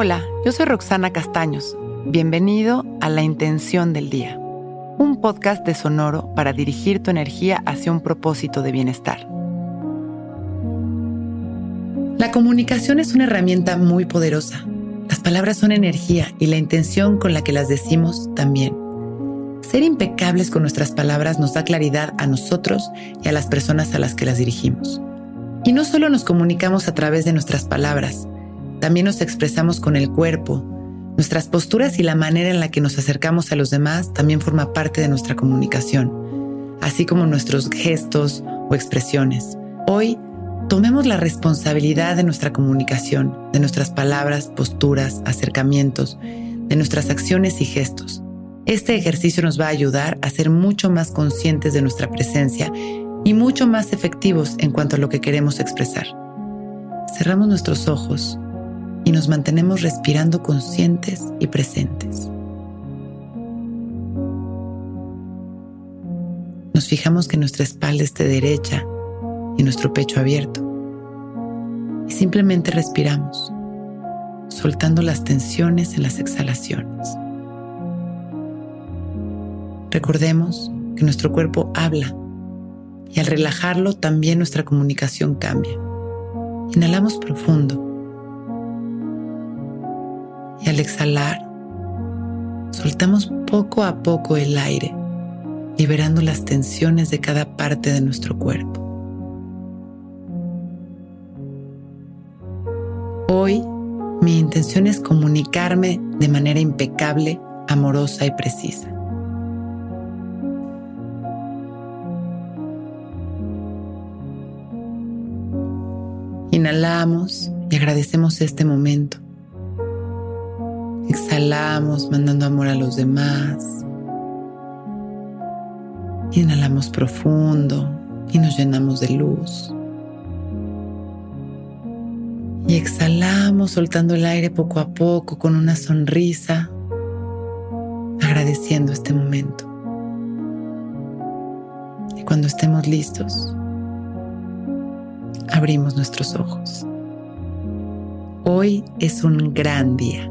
Hola, yo soy Roxana Castaños. Bienvenido a La Intención del Día, un podcast de Sonoro para dirigir tu energía hacia un propósito de bienestar. La comunicación es una herramienta muy poderosa. Las palabras son energía y la intención con la que las decimos también. Ser impecables con nuestras palabras nos da claridad a nosotros y a las personas a las que las dirigimos. Y no solo nos comunicamos a través de nuestras palabras, también nos expresamos con el cuerpo. Nuestras posturas y la manera en la que nos acercamos a los demás también forma parte de nuestra comunicación, así como nuestros gestos o expresiones. Hoy, tomemos la responsabilidad de nuestra comunicación, de nuestras palabras, posturas, acercamientos, de nuestras acciones y gestos. Este ejercicio nos va a ayudar a ser mucho más conscientes de nuestra presencia y mucho más efectivos en cuanto a lo que queremos expresar. Cerramos nuestros ojos y nos mantenemos respirando conscientes y presentes. Nos fijamos que nuestra espalda esté derecha y nuestro pecho abierto. Y simplemente respiramos, soltando las tensiones en las exhalaciones. Recordemos que nuestro cuerpo habla y al relajarlo también nuestra comunicación cambia. Inhalamos profundo al exhalar soltamos poco a poco el aire, liberando las tensiones de cada parte de nuestro cuerpo. Hoy mi intención es comunicarme de manera impecable, amorosa y precisa. Inhalamos y agradecemos este momento. Exhalamos mandando amor a los demás. Inhalamos profundo y nos llenamos de luz. Y exhalamos soltando el aire poco a poco con una sonrisa, agradeciendo este momento. Y cuando estemos listos, abrimos nuestros ojos. Hoy es un gran día.